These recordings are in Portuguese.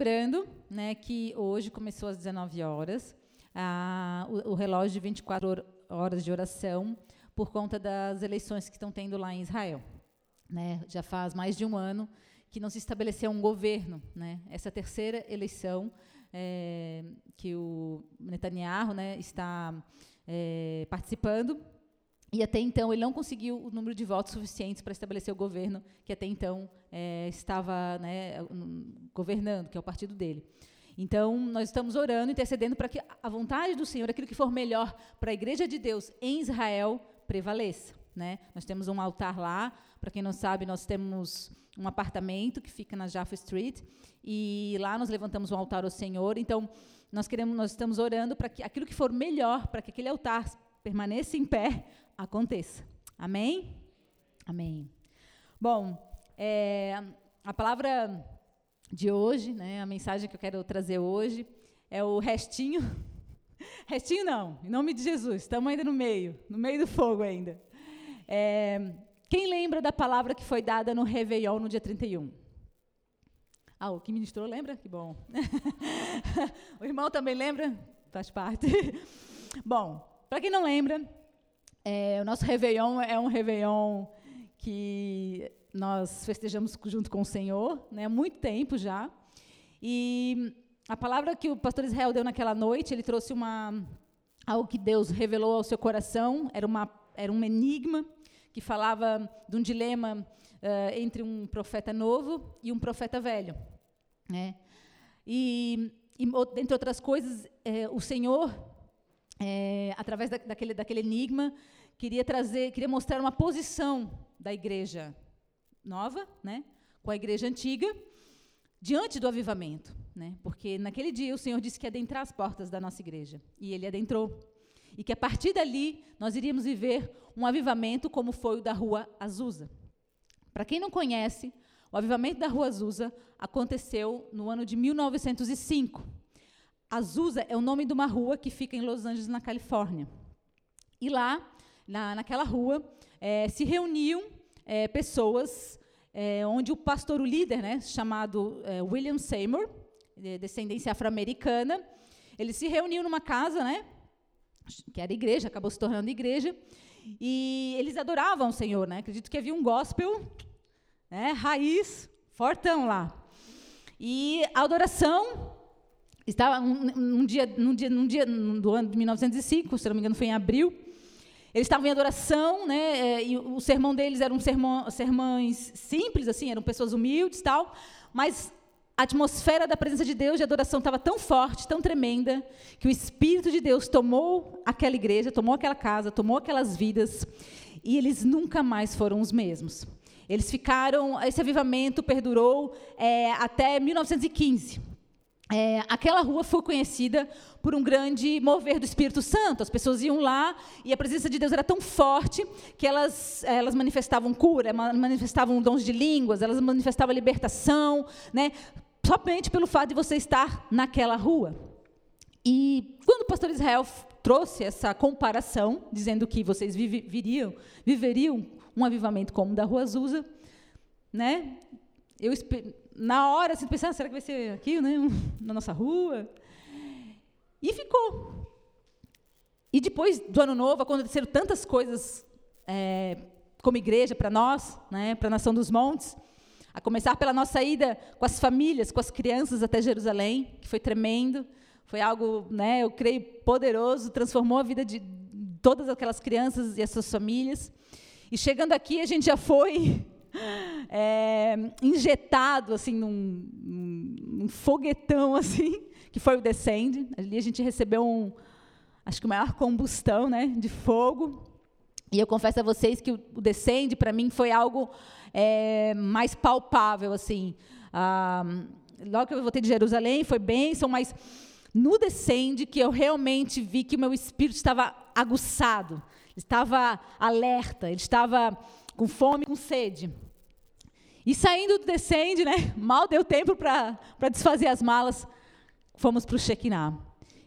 Lembrando né, que hoje começou às 19 horas ah, o, o, relógio de 24 horas de oração por conta das eleições que estão tendo lá em Israel. Né, já faz mais de um ano que não se estabeleceu um governo. Né, essa terceira eleição é, que o Netanyahu né, está é, participando e até então ele não conseguiu o número de votos suficientes para estabelecer o governo que até então é, estava né, governando, que é o partido dele. Então, nós estamos orando, intercedendo para que a vontade do Senhor, aquilo que for melhor para a igreja de Deus em Israel, prevaleça. Né? Nós temos um altar lá, para quem não sabe, nós temos um apartamento que fica na Jaffa Street, e lá nós levantamos um altar ao Senhor. Então, nós queremos, nós estamos orando para que aquilo que for melhor, para que aquele altar permaneça em pé, aconteça. Amém? Amém. Bom, é, a palavra de hoje, né, a mensagem que eu quero trazer hoje, é o restinho. Restinho não, em nome de Jesus, estamos ainda no meio, no meio do fogo ainda. É, quem lembra da palavra que foi dada no Réveillon no dia 31? Ah, o que ministrou lembra? Que bom. o irmão também lembra? Faz parte. bom, para quem não lembra, é, o nosso Réveillon é um Réveillon que nós festejamos junto com o Senhor, né, há muito tempo já. E a palavra que o pastor Israel deu naquela noite, ele trouxe uma algo que Deus revelou ao seu coração, era, uma, era um enigma que falava de um dilema uh, entre um profeta novo e um profeta velho. Né? E, e, dentre outras coisas, eh, o Senhor, eh, através da, daquele, daquele enigma, queria trazer, queria mostrar uma posição da igreja nova, né, com a igreja antiga, diante do avivamento, né? Porque naquele dia o Senhor disse que ia adentrar as portas da nossa igreja, e ele adentrou. E que a partir dali nós iríamos viver um avivamento como foi o da Rua Azusa. Para quem não conhece, o avivamento da Rua Azusa aconteceu no ano de 1905. Azusa é o nome de uma rua que fica em Los Angeles, na Califórnia. E lá, na, naquela rua, é, se reuniam é, pessoas é, onde o pastor, o líder, né, chamado é, William Seymour, de descendência afro-americana, ele se reuniu numa casa, né, que era igreja, acabou se tornando igreja, e eles adoravam o Senhor, né? Acredito que havia um gospel, né, raiz, fortão lá. E a adoração estava um, um dia, num dia, num dia do ano de 1905, se não me engano, foi em abril. Eles estavam em adoração, né? É, e o sermão deles eram sermão, sermões simples, assim, eram pessoas humildes, tal. Mas a atmosfera da presença de Deus de adoração estava tão forte, tão tremenda, que o Espírito de Deus tomou aquela igreja, tomou aquela casa, tomou aquelas vidas, e eles nunca mais foram os mesmos. Eles ficaram, esse avivamento perdurou é, até 1915. É, aquela rua foi conhecida por um grande mover do Espírito Santo. As pessoas iam lá e a presença de Deus era tão forte que elas, elas manifestavam cura, manifestavam dons de línguas, elas manifestavam libertação, né? somente pelo fato de você estar naquela rua. E quando o pastor Israel trouxe essa comparação, dizendo que vocês viveriam, viveriam um avivamento como o da Rua Azusa, né? Eu na hora, assim, pensando, será que vai ser aqui, né, na nossa rua? E ficou. E depois do ano novo, aconteceram tantas coisas é, como igreja para nós, né, para a Nação dos Montes, a começar pela nossa ida com as famílias, com as crianças até Jerusalém, que foi tremendo, foi algo, né, eu creio, poderoso, transformou a vida de todas aquelas crianças e as suas famílias. E chegando aqui, a gente já foi é, injetado assim num, num, foguetão assim, que foi o Descende. Ali a gente recebeu um, acho que o maior combustão, né, de fogo. E eu confesso a vocês que o, o Descende para mim foi algo é, mais palpável assim. Ah, logo que eu voltei de Jerusalém foi bênção, mas no Descende que eu realmente vi que o meu espírito estava aguçado, estava alerta, ele estava com fome, com sede. E saindo do descende, né, mal deu tempo para desfazer as malas, fomos para o Shekinah.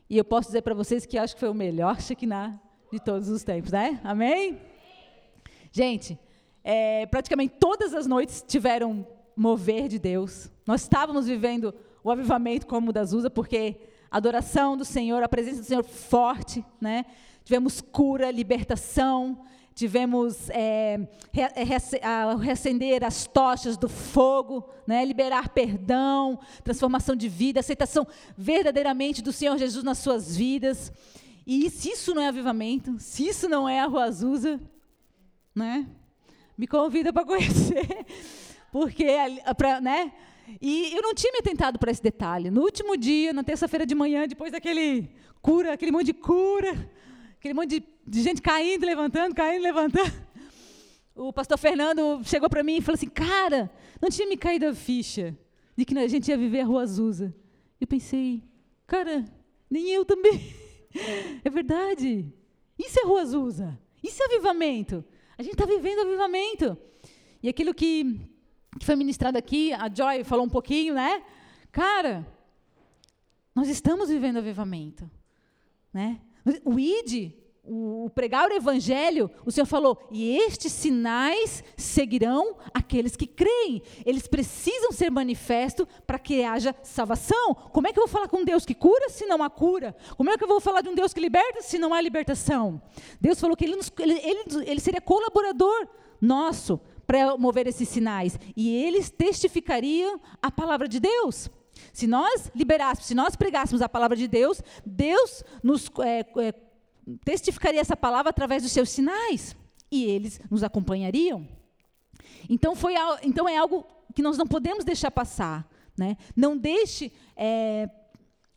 E eu posso dizer para vocês que acho que foi o melhor Shekinah de todos os tempos, né? Amém? Gente, é, praticamente todas as noites tiveram mover de Deus. Nós estávamos vivendo o avivamento como o das Usa, porque a adoração do Senhor, a presença do Senhor forte, né? Tivemos cura, libertação, tivemos é, reacender as tochas do fogo, né, liberar perdão, transformação de vida, aceitação verdadeiramente do Senhor Jesus nas suas vidas. E se isso não é avivamento, se isso não é a Rua Azusa, né, me convida para conhecer, porque, pra, né, e eu não tinha me atentado para esse detalhe. No último dia, na terça-feira de manhã, depois daquele cura, aquele monte de cura, aquele monte de, de gente caindo, levantando, caindo, levantando. O pastor Fernando chegou para mim e falou assim: Cara, não tinha me caído a ficha de que a gente ia viver a Rua Azusa. Eu pensei, cara, nem eu também. É verdade. Isso é Rua Azusa. Isso é avivamento. A gente está vivendo avivamento. E aquilo que, que foi ministrado aqui, a Joy falou um pouquinho, né? Cara, nós estamos vivendo avivamento. Né? O ID, o pregar o evangelho, o Senhor falou, e estes sinais seguirão aqueles que creem. Eles precisam ser manifestos para que haja salvação. Como é que eu vou falar com Deus que cura se não há cura? Como é que eu vou falar de um Deus que liberta se não há libertação? Deus falou que Ele, nos, ele, ele, ele seria colaborador nosso para mover esses sinais. E eles testificariam a palavra de Deus. Se nós liberássemos, se nós pregássemos a palavra de Deus, Deus nos é, é, testificaria essa palavra através dos seus sinais e eles nos acompanhariam. Então, foi, então é algo que nós não podemos deixar passar. Né? Não deixe é,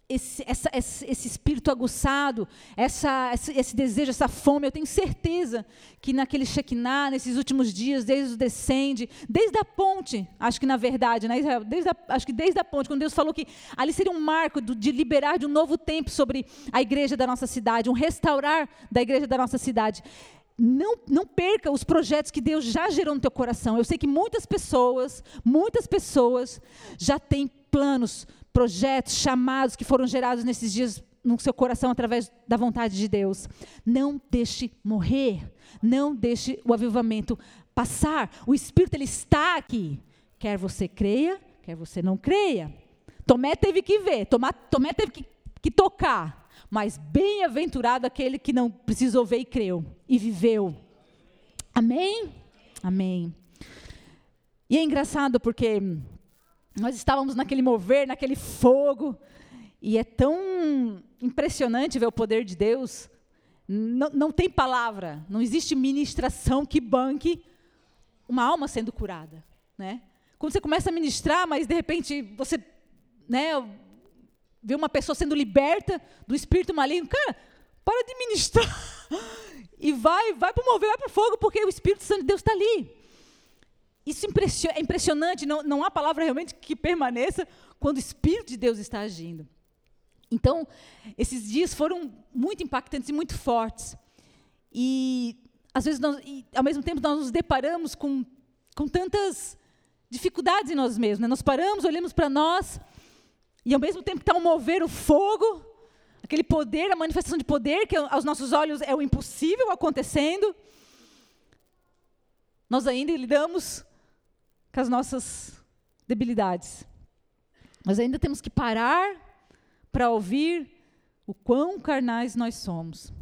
esse, essa, esse, esse, espírito aguçado, essa, esse, esse, desejo, essa fome, eu tenho certeza que naquele Shekinah, nesses últimos dias, desde o descende, desde a ponte, acho que na verdade, né, desde a, acho que desde a ponte, quando Deus falou que ali seria um marco do, de liberar de um novo tempo sobre a igreja da nossa cidade, um restaurar da igreja da nossa cidade. Não, não perca os projetos que Deus já gerou no teu coração. Eu sei que muitas pessoas, muitas pessoas já têm planos projetos, chamados que foram gerados nesses dias no seu coração através da vontade de Deus. Não deixe morrer. Não deixe o avivamento passar. O Espírito ele está aqui. Quer você creia, quer você não creia. Tomé teve que ver, Tomé, Tomé teve que, que tocar. Mas bem-aventurado aquele que não precisou ver e creu e viveu. Amém? Amém. E é engraçado porque nós estávamos naquele mover, naquele fogo, e é tão impressionante ver o poder de Deus. Não, não tem palavra, não existe ministração que banque uma alma sendo curada, né? Quando você começa a ministrar, mas de repente você, né, vê uma pessoa sendo liberta do espírito maligno, cara, para de ministrar e vai, vai para o mover, vai para o fogo, porque o Espírito Santo de Deus está ali. Isso é impressionante, não, não há palavra realmente que permaneça quando o Espírito de Deus está agindo. Então, esses dias foram muito impactantes e muito fortes. E, às vezes, nós, e, ao mesmo tempo, nós nos deparamos com, com tantas dificuldades em nós mesmos. Né? Nós paramos, olhamos para nós, e ao mesmo tempo está um mover o fogo, aquele poder, a manifestação de poder, que aos nossos olhos é o impossível acontecendo. Nós ainda lidamos com as nossas debilidades. Mas ainda temos que parar para ouvir o quão carnais nós somos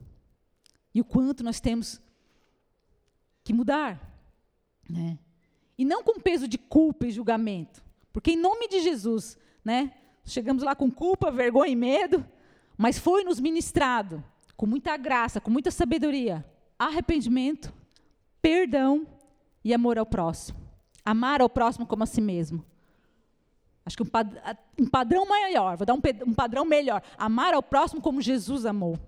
e o quanto nós temos que mudar, né? E não com peso de culpa e julgamento, porque em nome de Jesus, né? Chegamos lá com culpa, vergonha e medo, mas foi nos ministrado com muita graça, com muita sabedoria, arrependimento, perdão e amor ao próximo. Amar ao próximo como a si mesmo. Acho que um, pad um padrão maior, vou dar um, um padrão melhor. Amar ao próximo como Jesus amou.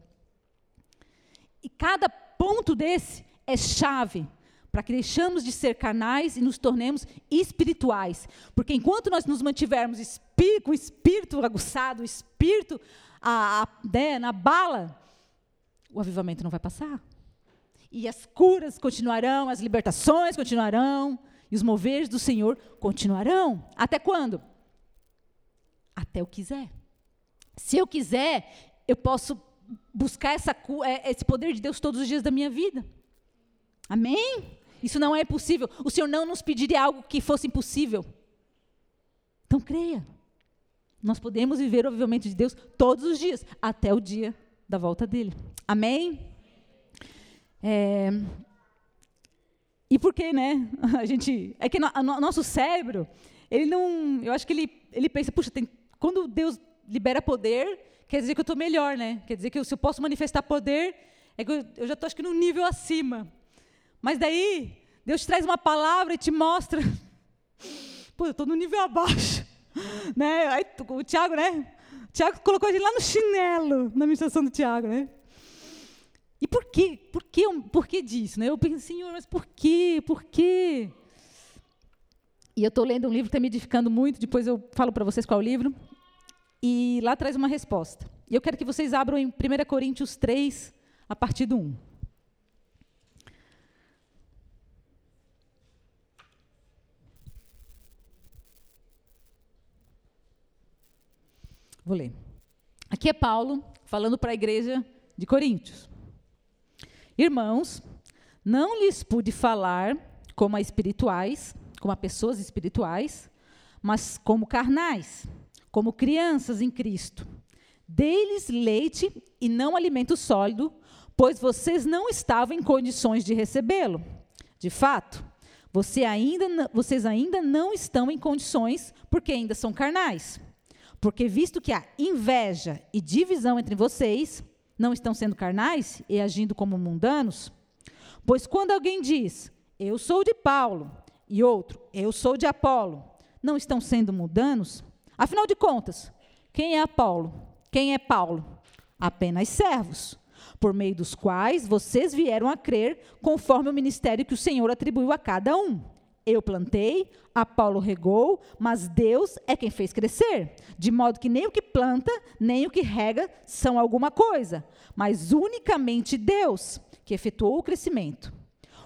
E cada ponto desse é chave para que deixamos de ser carnais e nos tornemos espirituais. Porque enquanto nós nos mantivermos com o espírito aguçado, o espírito a, a, né, na bala, o avivamento não vai passar. E as curas continuarão, as libertações continuarão, e os moveres do Senhor continuarão. Até quando? Até eu quiser. Se eu quiser, eu posso buscar essa, é, esse poder de Deus todos os dias da minha vida. Amém? Isso não é possível. O Senhor não nos pediria algo que fosse impossível. Então creia. nós podemos viver o avivamento de Deus todos os dias, até o dia da volta dele. Amém? É, e por que, né? A gente. É que no, no, nosso cérebro, ele não. Eu acho que ele, ele pensa, puxa, tem, quando Deus libera poder, quer dizer que eu estou melhor, né? Quer dizer que eu, se eu posso manifestar poder, é que eu, eu já estou, acho que, num nível acima. Mas daí, Deus te traz uma palavra e te mostra. Pô, eu estou no nível abaixo. né? Aí, o Tiago, né? O Tiago colocou a gente lá no chinelo, na ministração do Tiago, né? E por quê? Por quê, por que disso? Né? Eu penso, Senhor, mas por quê? Por quê? E eu estou lendo um livro que está me edificando muito, depois eu falo para vocês qual é o livro. E lá traz uma resposta. E eu quero que vocês abram em 1 Coríntios 3, a partir do 1. Vou ler. Aqui é Paulo falando para a igreja de Coríntios. Irmãos, não lhes pude falar como a espirituais, como a pessoas espirituais, mas como carnais, como crianças em Cristo. Dei-lhes leite e não alimento sólido, pois vocês não estavam em condições de recebê-lo. De fato, você ainda, vocês ainda não estão em condições, porque ainda são carnais. Porque, visto que há inveja e divisão entre vocês, não estão sendo carnais e agindo como mundanos? Pois quando alguém diz, eu sou de Paulo, e outro, eu sou de Apolo, não estão sendo mundanos? Afinal de contas, quem é Apolo? Quem é Paulo? Apenas servos, por meio dos quais vocês vieram a crer, conforme o ministério que o Senhor atribuiu a cada um. Eu plantei, Apolo regou, mas Deus é quem fez crescer. De modo que nem o que planta, nem o que rega são alguma coisa, mas unicamente Deus que efetuou o crescimento.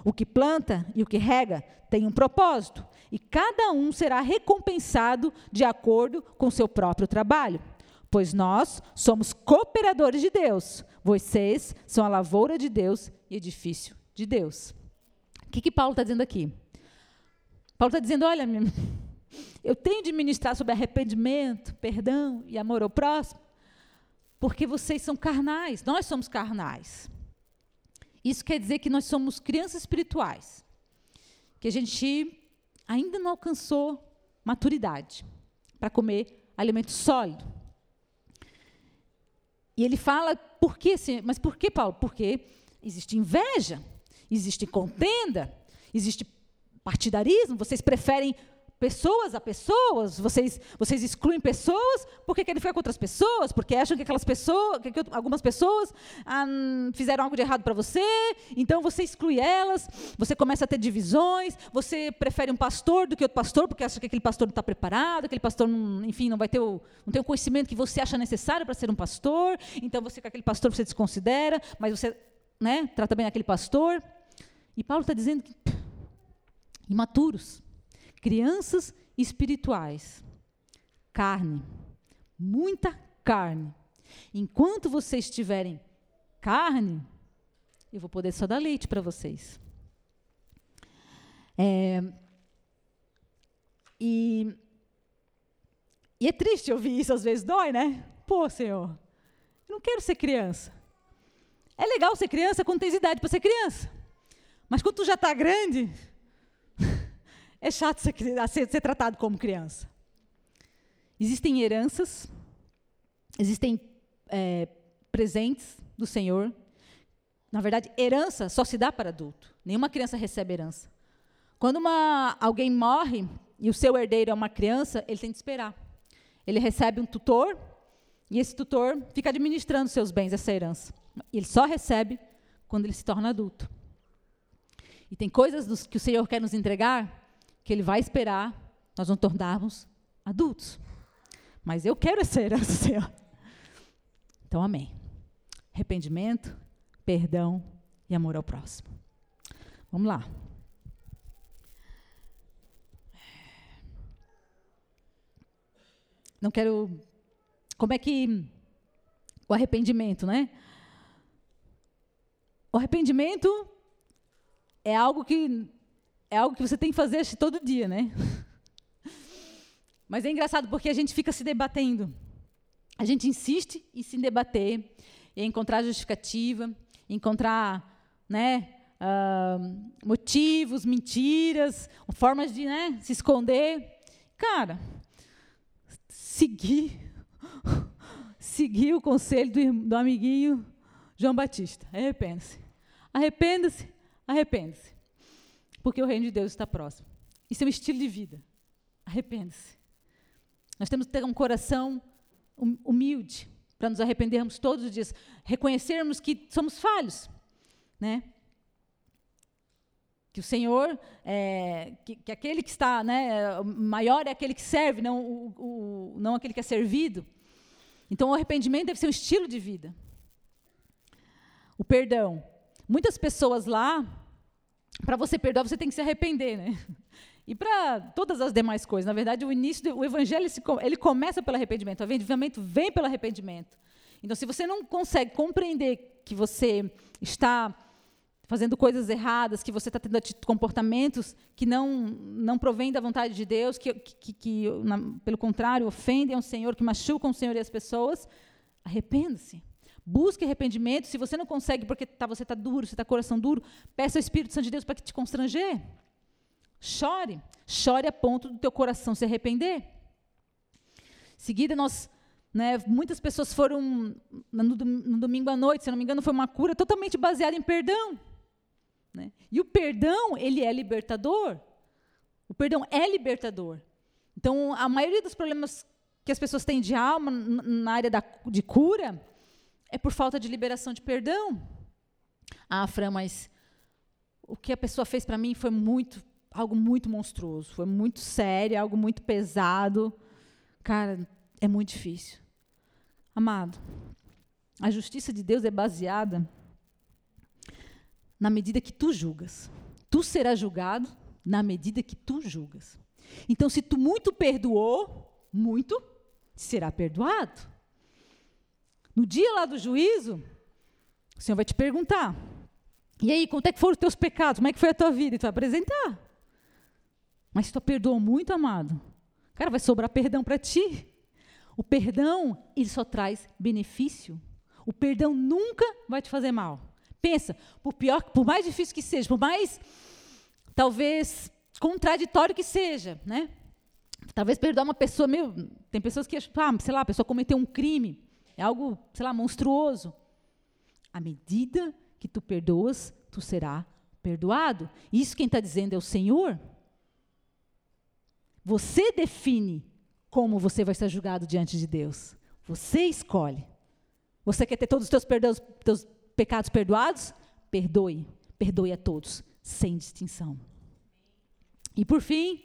O que planta e o que rega tem um propósito, e cada um será recompensado de acordo com seu próprio trabalho. Pois nós somos cooperadores de Deus, vocês são a lavoura de Deus e edifício de Deus. O que, que Paulo está dizendo aqui? Paulo está dizendo: olha, eu tenho de ministrar sobre arrependimento, perdão e amor ao próximo, porque vocês são carnais, nós somos carnais. Isso quer dizer que nós somos crianças espirituais, que a gente ainda não alcançou maturidade para comer alimento sólido. E ele fala, por que, mas por que, Paulo? Porque existe inveja, existe contenda, existe partidarismo, vocês preferem pessoas a pessoas, vocês, vocês excluem pessoas? Porque querem ficar com outras pessoas, porque acham que aquelas pessoas, que, algumas pessoas ah, fizeram algo de errado para você, então você exclui elas, você começa a ter divisões, você prefere um pastor do que outro pastor, porque acha que aquele pastor não está preparado, aquele pastor, não, enfim, não vai ter o, não tem o conhecimento que você acha necessário para ser um pastor, então você com aquele pastor você desconsidera, mas você né, trata bem aquele pastor. E Paulo está dizendo que imaturos, crianças espirituais, carne, muita carne. Enquanto vocês tiverem carne, eu vou poder só dar leite para vocês. É, e, e é triste ouvir isso, às vezes dói, né? Pô, Senhor, eu não quero ser criança. É legal ser criança quando tens idade para ser criança. Mas quando tu já está grande, é chato ser, ser, ser tratado como criança. Existem heranças, existem é, presentes do Senhor. Na verdade, herança só se dá para adulto. Nenhuma criança recebe herança. Quando uma, alguém morre e o seu herdeiro é uma criança, ele tem que esperar. Ele recebe um tutor e esse tutor fica administrando seus bens, essa herança. Ele só recebe quando ele se torna adulto. E tem coisas dos, que o Senhor quer nos entregar que Ele vai esperar nós nos tornarmos adultos. Mas eu quero essa herança, Senhor. Então, amém. Arrependimento, perdão e amor ao próximo. Vamos lá. Não quero. Como é que. O arrependimento, né? O arrependimento é algo que é algo que você tem que fazer todo dia, né? Mas é engraçado porque a gente fica se debatendo. A gente insiste em se debater, em encontrar justificativa, encontrar né, uh, motivos, mentiras, formas de né, se esconder. Cara, seguir, seguir o conselho do, do amiguinho João Batista. Arrependa-se. Arrependa-se, arrependa-se. Porque o reino de Deus está próximo. Isso é um estilo de vida. Arrependa-se. Nós temos que ter um coração hum, humilde para nos arrependermos todos os dias, reconhecermos que somos falhos, né? Que o Senhor, é, que, que, aquele que está, né, maior é aquele que serve, não, o, o, não aquele que é servido. Então, o arrependimento deve ser um estilo de vida. O perdão. Muitas pessoas lá, para você perdoar, você tem que se arrepender, né? E para todas as demais coisas. Na verdade, o início do o evangelho ele começa pelo arrependimento. O arrependimento vem pelo arrependimento. Então, se você não consegue compreender que você está fazendo coisas erradas, que você está tendo comportamentos que não não provêm da vontade de Deus, que, que, que na, pelo contrário ofendem ao Senhor, que machucam o Senhor e as pessoas, arrependa-se. Busque arrependimento. Se você não consegue porque tá, você está duro, você está coração duro, peça ao Espírito Santo de Deus para que te constranger. Chore, chore a ponto do teu coração se arrepender. Seguida, nós, né, muitas pessoas foram no, no, domingo à noite, se não me engano, foi uma cura totalmente baseada em perdão. Né? E o perdão, ele é libertador. O perdão é libertador. Então, a maioria dos problemas que as pessoas têm de alma na área da, de cura é por falta de liberação de perdão. Ah, Fran, mas o que a pessoa fez para mim foi muito algo muito monstruoso, foi muito sério, algo muito pesado. Cara, é muito difícil. Amado, a justiça de Deus é baseada na medida que tu julgas. Tu serás julgado na medida que tu julgas. Então, se tu muito perdoou, muito será perdoado. No dia lá do juízo, o Senhor vai te perguntar: e aí, quanto é que foram os teus pecados? Como é que foi a tua vida? E tu vai apresentar. Mas se tu perdoou muito, amado, cara, vai sobrar perdão para ti. O perdão, ele só traz benefício. O perdão nunca vai te fazer mal. Pensa, por pior, por mais difícil que seja, por mais talvez contraditório que seja, né? Talvez perdoar uma pessoa, meu, tem pessoas que, ah, sei lá, a pessoa cometeu um crime, é algo, sei lá, monstruoso. À medida que tu perdoas, tu será perdoado. Isso quem está dizendo é o Senhor. Você define como você vai ser julgado diante de Deus. Você escolhe. Você quer ter todos os teus, perdoos, teus pecados perdoados? Perdoe. Perdoe a todos, sem distinção. E por fim,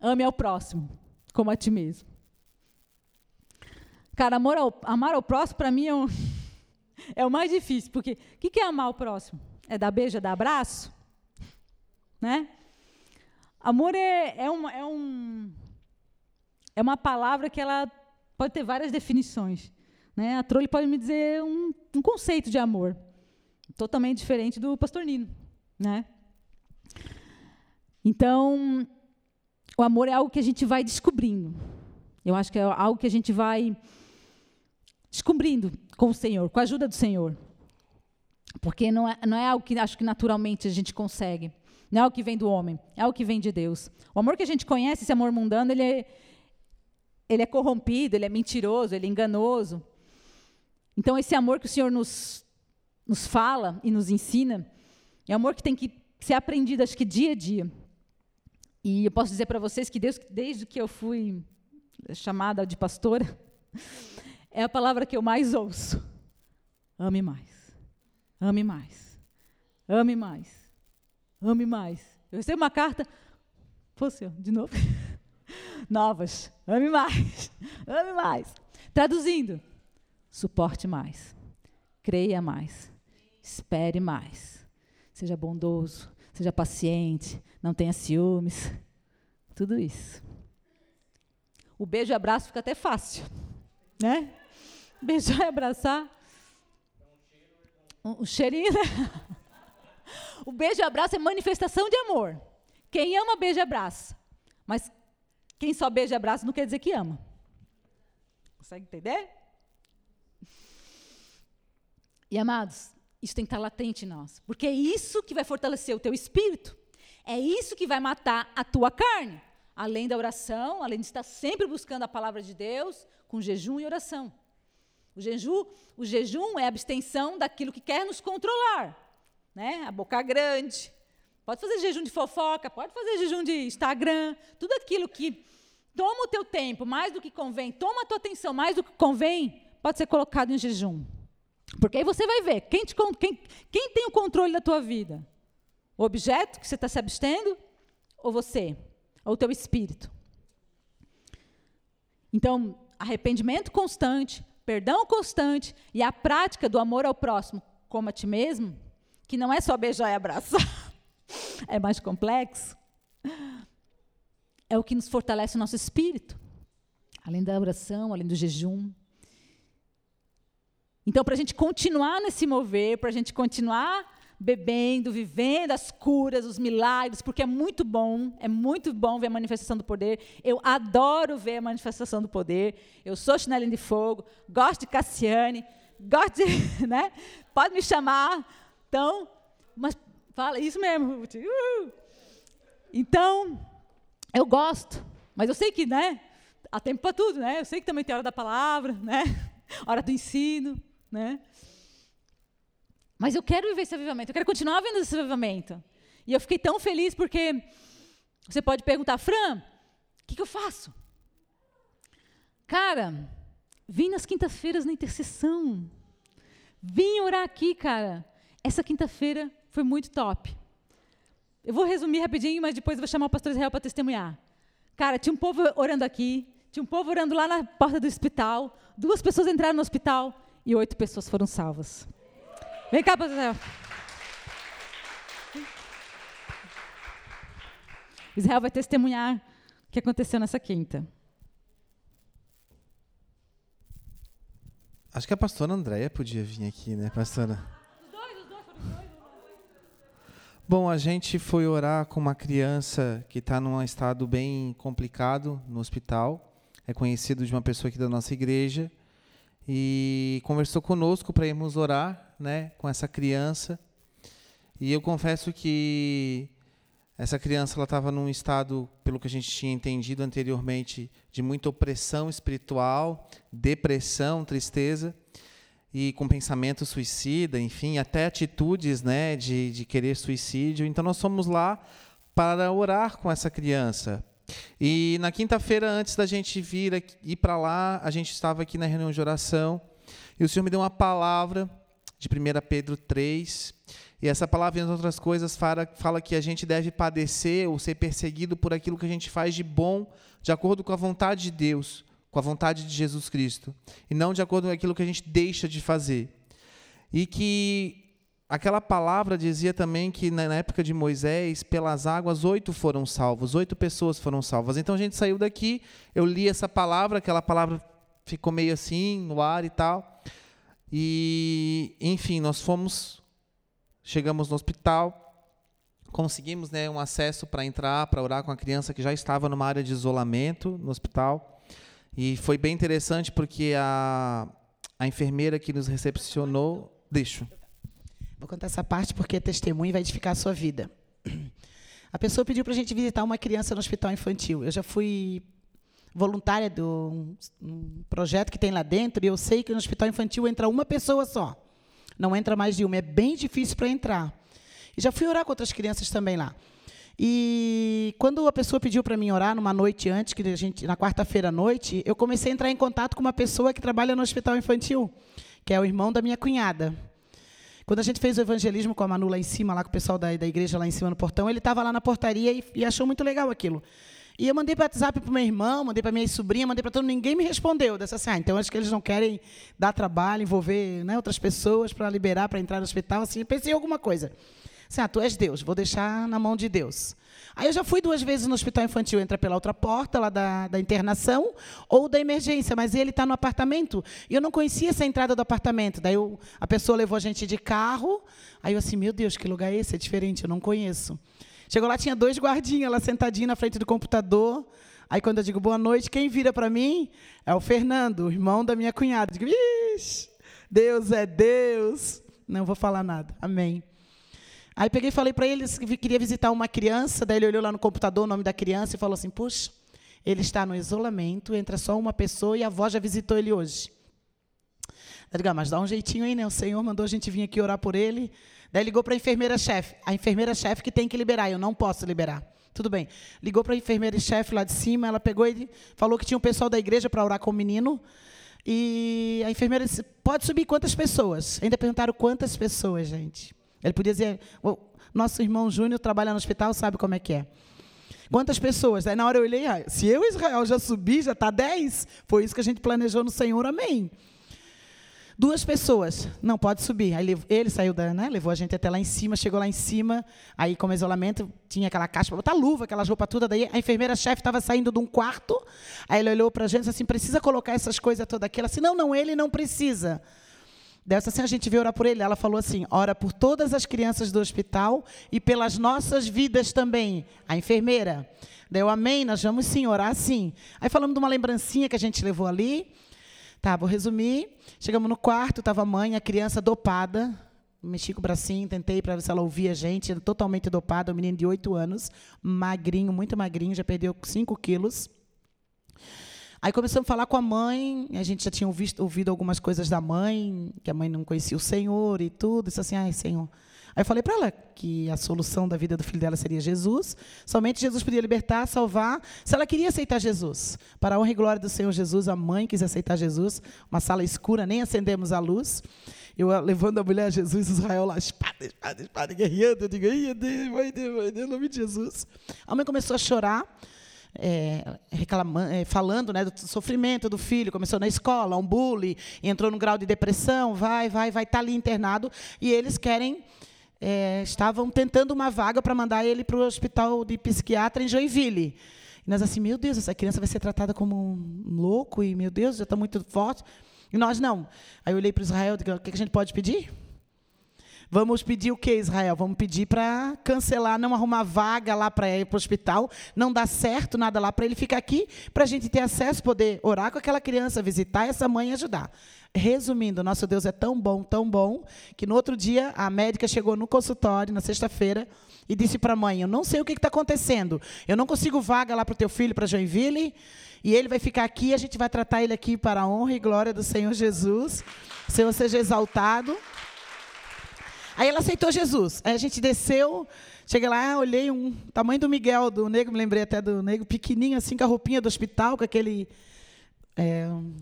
ame ao próximo, como a ti mesmo. Cara, amor ao, amar ao próximo, para mim, é, um, é, o mais difícil, porque o que, que é amar o próximo? É dar beijo, é dar abraço? Né? Amor é, é, uma, é, um, é uma palavra que ela pode ter várias definições. Né? A Trolli pode me dizer um, um conceito de amor, totalmente diferente do pastor Nino. Né? Então, o amor é algo que a gente vai descobrindo. Eu acho que é algo que a gente vai descobrindo com o Senhor, com a ajuda do Senhor. Porque não é, não é algo que acho que naturalmente a gente consegue. Não é o que vem do homem, é o que vem de Deus. O amor que a gente conhece, esse amor mundano, ele é, ele é corrompido, ele é mentiroso, ele é enganoso. Então, esse amor que o Senhor nos, nos fala e nos ensina, é um amor que tem que ser aprendido, acho que dia a dia. E eu posso dizer para vocês que Deus, desde que eu fui chamada de pastora, é a palavra que eu mais ouço. Ame mais. Ame mais. Ame mais. Ame mais. Eu recebo uma carta, fosse de novo. Novas. Ame mais. Ame mais. Traduzindo, suporte mais. Creia mais. Espere mais. Seja bondoso. Seja paciente. Não tenha ciúmes. Tudo isso. O beijo e abraço fica até fácil. Né? Beijar e abraçar. Um cheirinho, né? O beijo e abraço é manifestação de amor. Quem ama, beija e abraça. Mas Quem só beija e abraça não quer dizer que ama. Consegue entender? E amados, isso tem que estar latente em nós, porque é isso que vai fortalecer o teu espírito. É isso que vai matar a tua carne. Além da oração, além de estar sempre buscando a palavra de Deus, com jejum e oração. O jejum, o jejum é a abstenção daquilo que quer nos controlar. Né? A boca grande. Pode fazer jejum de fofoca, pode fazer jejum de Instagram, tudo aquilo que toma o teu tempo mais do que convém, toma a tua atenção mais do que convém, pode ser colocado em jejum. Porque aí você vai ver quem, te, quem, quem tem o controle da tua vida. O objeto que você está se abstendo ou você? Ou o teu espírito? Então, arrependimento constante, perdão constante e a prática do amor ao próximo como a ti mesmo, que não é só beijar e abraçar, é mais complexo, é o que nos fortalece o nosso espírito, além da oração, além do jejum. Então, para a gente continuar nesse mover, para a gente continuar bebendo, vivendo as curas, os milagres, porque é muito bom, é muito bom ver a manifestação do poder. Eu adoro ver a manifestação do poder. Eu sou chinelinho de fogo, gosto de Cassiane, gosto de, né? Pode me chamar. Então, mas fala isso mesmo! Então, eu gosto, mas eu sei que, né? Há tempo para tudo, né? Eu sei que também tem hora da palavra, né? Hora do ensino, né? Mas eu quero viver esse avivamento, eu quero continuar vendo esse avivamento. E eu fiquei tão feliz porque você pode perguntar, Fran, o que, que eu faço? Cara, vim nas quintas-feiras na intercessão. Vim orar aqui, cara. Essa quinta-feira foi muito top. Eu vou resumir rapidinho, mas depois vou chamar o pastor Israel para testemunhar. Cara, tinha um povo orando aqui, tinha um povo orando lá na porta do hospital, duas pessoas entraram no hospital e oito pessoas foram salvas. Vem cá, pastor. Israel vai testemunhar o que aconteceu nessa quinta. Acho que a pastora Andréia podia vir aqui, né, pastora? Os dois, os dois, os dois. Bom, a gente foi orar com uma criança que está num estado bem complicado no hospital. É conhecido de uma pessoa aqui da nossa igreja e conversou conosco para irmos orar, né, com essa criança. E eu confesso que essa criança ela estava num estado, pelo que a gente tinha entendido anteriormente, de muita opressão espiritual, depressão, tristeza e com pensamento suicida, enfim, até atitudes, né, de, de querer suicídio. Então nós fomos lá para orar com essa criança, e na quinta-feira, antes da gente vir ir para lá, a gente estava aqui na reunião de oração e o Senhor me deu uma palavra de 1 Pedro 3. E essa palavra, entre outras coisas, fala, fala que a gente deve padecer ou ser perseguido por aquilo que a gente faz de bom, de acordo com a vontade de Deus, com a vontade de Jesus Cristo, e não de acordo com aquilo que a gente deixa de fazer. E que Aquela palavra dizia também que na época de Moisés, pelas águas, oito foram salvos, oito pessoas foram salvas. Então a gente saiu daqui, eu li essa palavra, aquela palavra ficou meio assim, no ar e tal. E, enfim, nós fomos, chegamos no hospital, conseguimos né, um acesso para entrar, para orar com a criança que já estava numa área de isolamento no hospital. E foi bem interessante porque a, a enfermeira que nos recepcionou. Deixa. Vou contar essa parte porque é testemunho e vai edificar a sua vida. A pessoa pediu para a gente visitar uma criança no hospital infantil. Eu já fui voluntária de um, um projeto que tem lá dentro e eu sei que no hospital infantil entra uma pessoa só. Não entra mais de uma. É bem difícil para entrar. E já fui orar com outras crianças também lá. E quando a pessoa pediu para mim orar numa noite antes, que a gente na quarta-feira à noite, eu comecei a entrar em contato com uma pessoa que trabalha no hospital infantil, que é o irmão da minha cunhada. Quando a gente fez o evangelismo com a Manu lá em cima, lá com o pessoal da, da igreja lá em cima no portão, ele estava lá na portaria e, e, achou muito legal aquilo. E eu mandei para WhatsApp para meu irmão, mandei para minha sobrinha, mandei para todo mundo, ninguém me respondeu. Dessa assim, ah, então acho que eles não querem dar trabalho, envolver né, outras pessoas para liberar, para entrar no hospital. Assim, pensei em alguma coisa. Assim, ah, tu és Deus, vou deixar na mão de Deus. Aí eu já fui duas vezes no hospital infantil, entra pela outra porta, lá da, da internação, ou da emergência, mas ele está no apartamento. E eu não conhecia essa entrada do apartamento. Daí eu, a pessoa levou a gente de carro. Aí eu assim, meu Deus, que lugar é esse? É diferente, eu não conheço. Chegou lá, tinha dois guardinhas lá sentadinhos na frente do computador. Aí quando eu digo boa noite, quem vira para mim é o Fernando, o irmão da minha cunhada. Digo, Ixi, Deus é Deus. Não vou falar nada. Amém. Aí peguei e falei para ele que queria visitar uma criança, daí ele olhou lá no computador o nome da criança e falou assim: "Puxa, ele está no isolamento, entra só uma pessoa e a avó já visitou ele hoje". Eu digo, ah, mas dá um jeitinho aí, né? O Senhor mandou a gente vir aqui orar por ele. Daí ligou para a enfermeira-chefe. A enfermeira-chefe que tem que liberar, eu não posso liberar. Tudo bem. Ligou para a enfermeira-chefe lá de cima, ela pegou e falou que tinha um pessoal da igreja para orar com o menino. E a enfermeira disse: pode subir quantas pessoas? Ainda perguntaram quantas pessoas, gente. Ele podia dizer: nosso irmão Júnior trabalha no hospital, sabe como é que é. Quantas pessoas? Aí na hora eu olhei, ah, se eu, Israel, já subi, já está 10. Foi isso que a gente planejou no Senhor, amém. Duas pessoas, não pode subir. Aí ele saiu da, né, levou a gente até lá em cima, chegou lá em cima, aí como isolamento, tinha aquela caixa para botar luva, aquelas roupas toda, daí a enfermeira-chefe estava saindo de um quarto, aí ele olhou para a gente e disse assim, precisa colocar essas coisas todas aqui? Ela disse, não, não, ele não precisa. Dessa assim a gente veio orar por ele. Ela falou assim: ora por todas as crianças do hospital e pelas nossas vidas também. A enfermeira. Deu amém, nós vamos sim orar sim. Aí falamos de uma lembrancinha que a gente levou ali. Tá, vou resumir. Chegamos no quarto, estava a mãe, a criança dopada. Mexi com o bracinho, tentei para ver se ela ouvia a gente. Totalmente dopada, um menino de 8 anos, magrinho, muito magrinho, já perdeu 5 quilos. Aí começamos a falar com a mãe, a gente já tinha ouvido, ouvido algumas coisas da mãe, que a mãe não conhecia o Senhor e tudo. Disse assim, ai, Senhor, Aí eu falei para ela que a solução da vida do filho dela seria Jesus. Somente Jesus podia libertar, salvar, se ela queria aceitar Jesus. Para a honra e glória do Senhor Jesus, a mãe quis aceitar Jesus. Uma sala escura, nem acendemos a luz. Eu levando a mulher a Jesus, Israel lá, espada, espada, espada, guerreando. Eu digo, ai, Deus, vai Deus, em nome de Jesus. A mãe começou a chorar. É, é, falando né, do sofrimento do filho, começou na escola, um bullying, entrou num grau de depressão, vai, vai, vai estar tá ali internado, e eles querem é, estavam tentando uma vaga para mandar ele para o hospital de psiquiatra em Joinville. E nós assim, meu Deus, essa criança vai ser tratada como um louco e, meu Deus, já está muito forte. E nós não. Aí eu olhei para Israel e disse, o que a gente pode pedir? Vamos pedir o que, Israel? Vamos pedir para cancelar, não arrumar vaga lá para ir para o hospital, não dá certo nada lá para ele ficar aqui, para a gente ter acesso, poder orar com aquela criança, visitar essa mãe e ajudar. Resumindo, nosso Deus é tão bom, tão bom, que no outro dia a médica chegou no consultório, na sexta-feira, e disse para a mãe: Eu não sei o que está acontecendo. Eu não consigo vaga lá para o teu filho, para Joinville, e ele vai ficar aqui, a gente vai tratar ele aqui para a honra e glória do Senhor Jesus. Senhor seja exaltado. Aí ela aceitou Jesus. Aí a gente desceu, cheguei lá, olhei um tamanho do Miguel, do negro, me lembrei até do negro, pequenininho, assim, com a roupinha do hospital, com aquele é, um,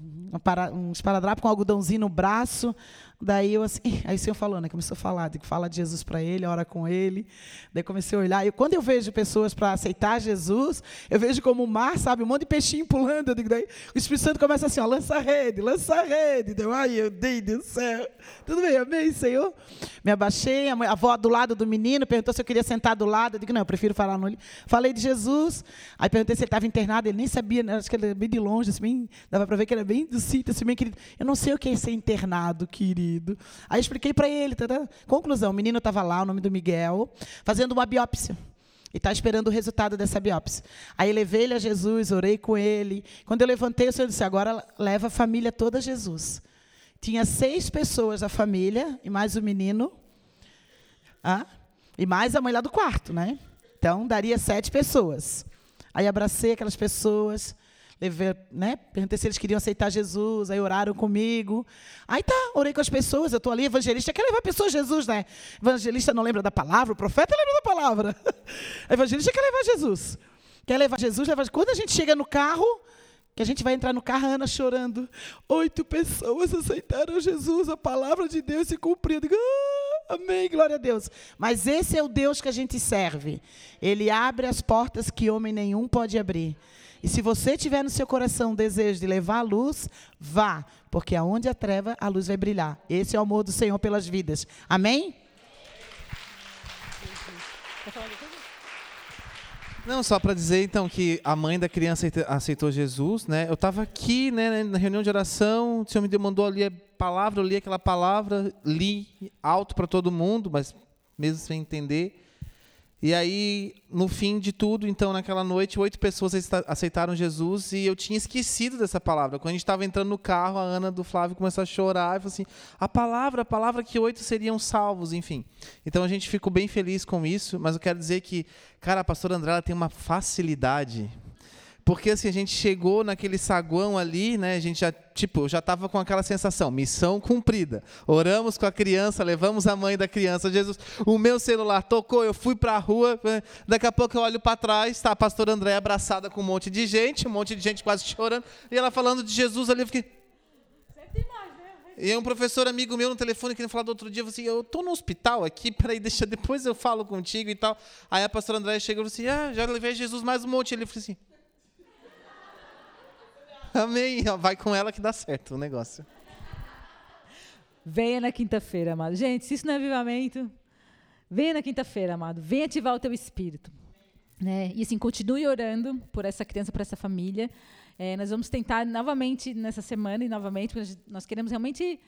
um esparadrapo com um algodãozinho no braço. Daí eu assim, aí o Senhor falou, né? Começou a falar, de fala de Jesus para ele, ora com ele. Daí comecei a olhar. E quando eu vejo pessoas para aceitar Jesus, eu vejo como o mar, sabe, um monte de peixinho pulando. Digo, daí o Espírito Santo começa assim, ó, lança a rede, lança a rede. Daí, ai, dei do céu. Tudo bem, amém, Senhor. Me abaixei, a avó do lado do menino perguntou se eu queria sentar do lado. Eu digo, não, eu prefiro falar no Falei de Jesus. Aí perguntei se ele estava internado, ele nem sabia, né? acho que ele era bem de longe, assim, bem, dava para ver que ele era bem do sítio, assim, bem querido. Eu não sei o que é ser internado, querido Aí expliquei para ele. Tá, tá? Conclusão: o menino estava lá, o nome do Miguel, fazendo uma biópsia. E está esperando o resultado dessa biópsia. Aí levei ele a Jesus, orei com ele. Quando eu levantei, o Senhor disse: agora leva a família toda a Jesus. Tinha seis pessoas da família, e mais o menino. Ah, e mais a mãe lá do quarto, né? Então, daria sete pessoas. Aí abracei aquelas pessoas, levei, né? Perguntei se eles queriam aceitar Jesus, aí oraram comigo. Aí tá, orei com as pessoas, eu estou ali, evangelista, quer levar pessoas a Jesus, né? Evangelista não lembra da palavra, o profeta lembra da palavra. evangelista quer levar Jesus. Quer levar Jesus, leva Quando a gente chega no carro, que a gente vai entrar no carro, a Ana chorando. Oito pessoas aceitaram Jesus, a palavra de Deus se cumpriu. Digo, ah, amém, glória a Deus. Mas esse é o Deus que a gente serve. Ele abre as portas que homem nenhum pode abrir. E se você tiver no seu coração o desejo de levar a luz, vá, porque aonde a treva, a luz vai brilhar. Esse é o amor do Senhor pelas vidas. Amém? Não, só para dizer então que a mãe da criança aceitou Jesus, né? Eu estava aqui, né, na reunião de oração, o Senhor me demandou ali a palavra, eu li aquela palavra, li alto para todo mundo, mas mesmo sem entender. E aí, no fim de tudo, então, naquela noite, oito pessoas aceitaram Jesus e eu tinha esquecido dessa palavra. Quando a gente estava entrando no carro, a Ana do Flávio começou a chorar e falou assim: a palavra, a palavra que oito seriam salvos, enfim. Então a gente ficou bem feliz com isso, mas eu quero dizer que, cara, a pastora André tem uma facilidade porque assim, a gente chegou naquele saguão ali, né? A gente já, tipo, já estava com aquela sensação, missão cumprida. Oramos com a criança, levamos a mãe da criança. Jesus, o meu celular tocou, eu fui para a rua. Né, daqui a pouco eu olho para trás, está a pastora André abraçada com um monte de gente, um monte de gente quase chorando, e ela falando de Jesus ali, eu fiquei. E um professor amigo meu no telefone que ele falou do outro dia, falou assim, eu estou no hospital aqui, peraí, deixa, depois eu falo contigo e tal. Aí a pastora André chegou e falou assim, ah, já levei Jesus mais um monte. Ele falou assim, Amém. Vai com ela que dá certo o negócio. Venha na quinta-feira, amado. Gente, se isso não é avivamento, venha na quinta-feira, amado. Venha ativar o teu espírito. Né? E assim, continue orando por essa criança, por essa família. É, nós vamos tentar novamente nessa semana e novamente, porque nós queremos realmente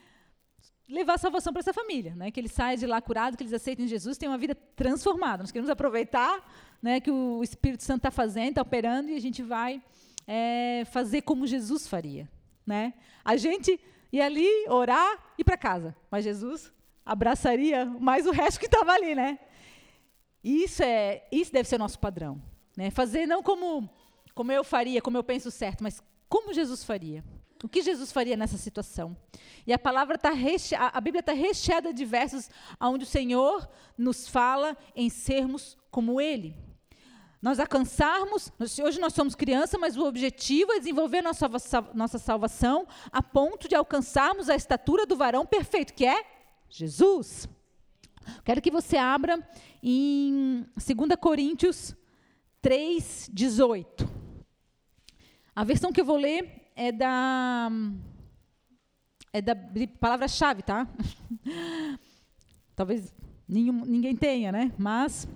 levar a salvação para essa família, né? Que eles saiam de lá curados, que eles aceitem Jesus, tenham uma vida transformada. Nós queremos aproveitar, né, que o Espírito Santo está fazendo, está operando e a gente vai é, fazer como Jesus faria. Né? A gente ia ali orar e para casa, mas Jesus abraçaria mais o resto que estava ali, né? Isso é, isso deve ser o nosso padrão, né? Fazer não como como eu faria, como eu penso certo, mas como Jesus faria. O que Jesus faria nessa situação? E a palavra está recheada, a Bíblia está recheada de versos onde o Senhor nos fala em sermos como Ele nós alcançarmos, hoje nós somos criança, mas o objetivo é desenvolver nossa, nossa salvação a ponto de alcançarmos a estatura do varão perfeito, que é Jesus. Quero que você abra em 2 Coríntios 3, 18. A versão que eu vou ler é da é da palavra-chave, tá? Talvez nenhum, ninguém tenha, né? Mas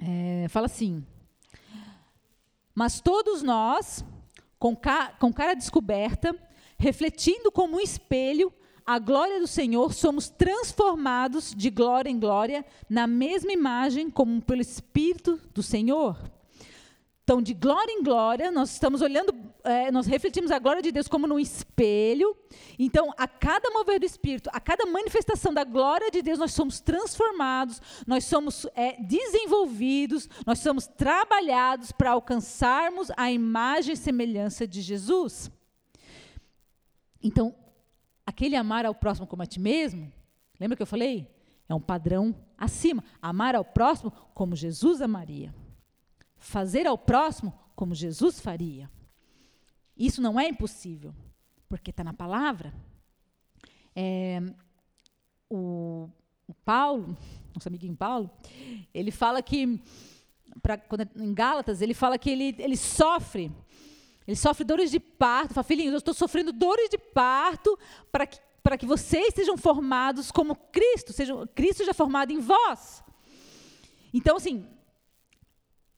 é, fala assim: Mas todos nós, com, ca com cara descoberta, refletindo como um espelho a glória do Senhor, somos transformados de glória em glória na mesma imagem como pelo Espírito do Senhor. Então, de glória em glória, nós estamos olhando, é, nós refletimos a glória de Deus como num espelho. Então, a cada mover do Espírito, a cada manifestação da glória de Deus, nós somos transformados, nós somos é, desenvolvidos, nós somos trabalhados para alcançarmos a imagem e semelhança de Jesus. Então, aquele amar ao próximo como a ti mesmo, lembra que eu falei? É um padrão acima. Amar ao próximo como Jesus amaria fazer ao próximo como Jesus faria. Isso não é impossível, porque está na palavra. É, o, o, Paulo, nosso amiguinho Paulo, ele fala que, pra, quando, é em Gálatas, ele fala que ele, ele sofre, ele sofre dores de parto. Fala, filhinhos, eu estou sofrendo dores de parto para que, para que vocês sejam formados como Cristo, sejam, Cristo já formado em vós. Então, assim,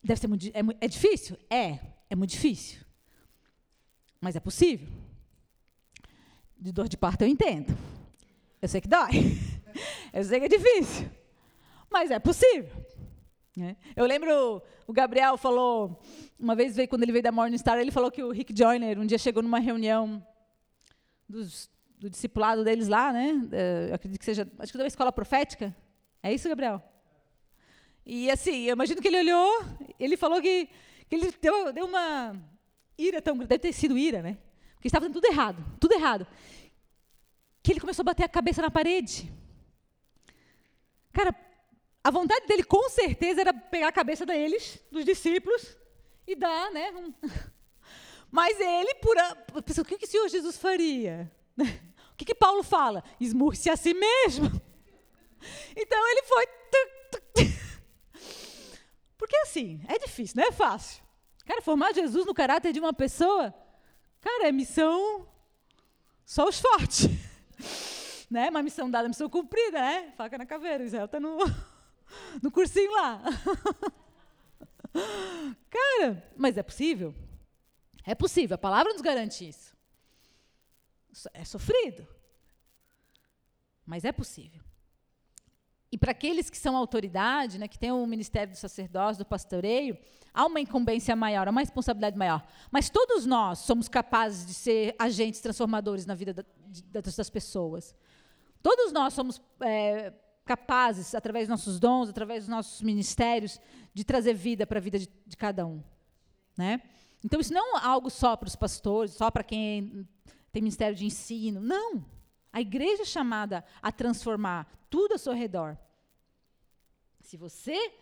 Deve ser muito, é, é difícil? É, é muito difícil. Mas é possível. De dor de parto eu entendo. Eu sei que dói. Eu sei que é difícil. Mas é possível. Né? Eu lembro, o Gabriel falou, uma vez veio, quando ele veio da Morningstar, ele falou que o Rick Joyner um dia chegou numa reunião dos, do discipulado deles lá, né? Eu acredito que seja, acho que da escola profética. É isso, Gabriel? E assim, eu imagino que ele olhou, ele falou que, que ele deu, deu uma ira tão grande, deve ter sido ira, né? Porque estava fazendo tudo errado, tudo errado. Que ele começou a bater a cabeça na parede. Cara, a vontade dele com certeza era pegar a cabeça deles, dos discípulos, e dar, né? Um... Mas ele, por a... o que, que o Senhor Jesus faria? O que, que Paulo fala? Esmurce a si mesmo. Então ele foi porque assim, é difícil, não é fácil. Cara, formar Jesus no caráter de uma pessoa, cara, é missão só os fortes. né? Uma missão dada, missão cumprida, né? Faca na caveira, Israel está no, no cursinho lá. cara, mas é possível? É possível, a palavra nos garante isso. É sofrido. Mas é possível. E para aqueles que são autoridade, né, que tem o ministério do sacerdócio, do pastoreio, há uma incumbência maior, há uma responsabilidade maior. Mas todos nós somos capazes de ser agentes transformadores na vida da, de, das pessoas. Todos nós somos é, capazes, através dos nossos dons, através dos nossos ministérios, de trazer vida para a vida de, de cada um. Né? Então, isso não é algo só para os pastores, só para quem tem ministério de ensino. Não. A igreja é chamada a transformar tudo ao seu redor. Se você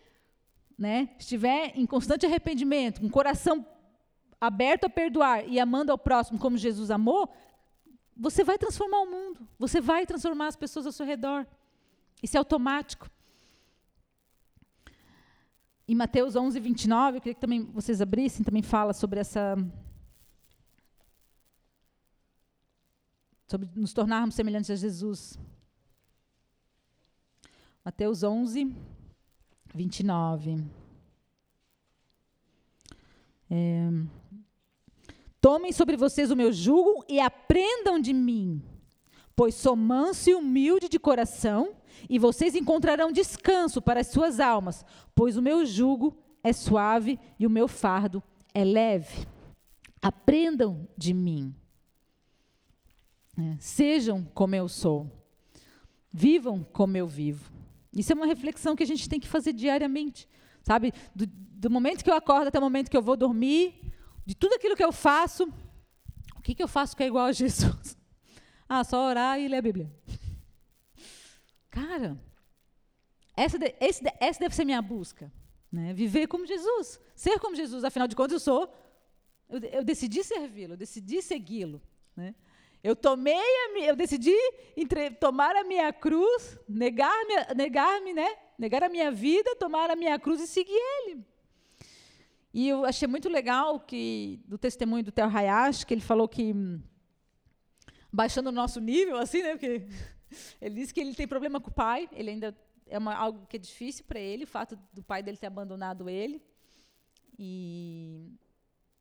né, estiver em constante arrependimento, com um coração aberto a perdoar e amando ao próximo como Jesus amou, você vai transformar o mundo. Você vai transformar as pessoas ao seu redor. Isso é automático. Em Mateus 11, 29, eu queria que também vocês abrissem, também fala sobre essa. Sobre nos tornarmos semelhantes a Jesus. Mateus 11, 29. É, Tomem sobre vocês o meu jugo e aprendam de mim, pois sou manso e humilde de coração, e vocês encontrarão descanso para as suas almas, pois o meu jugo é suave e o meu fardo é leve. Aprendam de mim. Sejam como eu sou. Vivam como eu vivo. Isso é uma reflexão que a gente tem que fazer diariamente. Sabe? Do, do momento que eu acordo até o momento que eu vou dormir, de tudo aquilo que eu faço, o que, que eu faço que é igual a Jesus? Ah, só orar e ler a Bíblia. Cara, essa, de, esse, essa deve ser minha busca. Né? Viver como Jesus. Ser como Jesus. Afinal de contas, eu sou. Eu, eu decidi servi-lo, eu decidi segui-lo. Né? Eu tomei a, eu decidi entre, tomar a minha cruz, negar-me, negar-me, né? Negar a minha vida, tomar a minha cruz e seguir Ele. E eu achei muito legal que do testemunho do Theo Hayashi, que ele falou que baixando o nosso nível, assim, né? Porque ele disse que ele tem problema com o pai, ele ainda é uma, algo que é difícil para ele, o fato do pai dele ter abandonado ele. E,